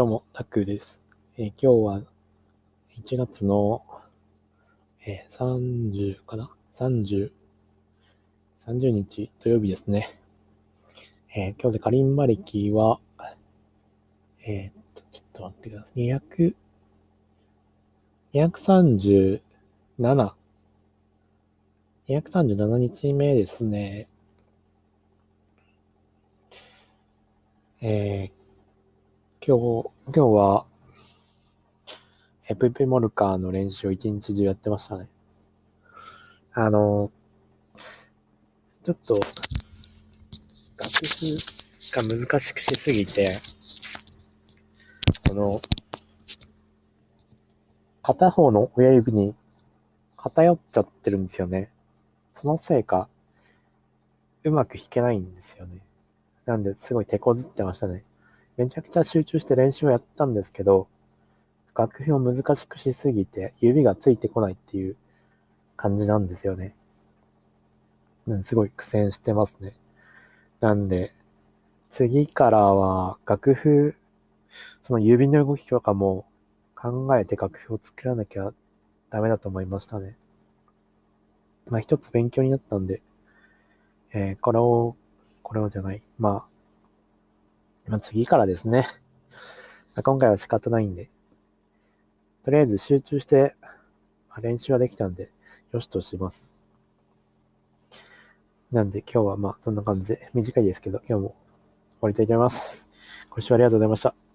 どうも、タックです。えー今日は1月の、えー30かな ?30、30日土曜日ですね。えー今日でカリンバ歴は、えっと、ちょっと待ってください。200、237、237日目ですね。えー今日、今日は、え、プイプモルカーの練習を一日中やってましたね。あの、ちょっと、楽譜が難しくしすぎて、その、片方の親指に偏っちゃってるんですよね。そのせいか、うまく弾けないんですよね。なんで、すごい手こずってましたね。めちゃくちゃ集中して練習をやったんですけど、楽譜を難しくしすぎて指がついてこないっていう感じなんですよね。なんすごい苦戦してますね。なんで、次からは楽譜、その指の動きとかも考えて楽譜を作らなきゃダメだと思いましたね。まあ一つ勉強になったんで、えーこれを、これをじゃない。まあ、まあ、次からですね。ま今回は仕方ないんで、とりあえず集中して、まあ練習はできたんで、よしとします。なんで今日はまあそんな感じで、短いですけど、今日も終わりたいと思います。ご視聴ありがとうございました。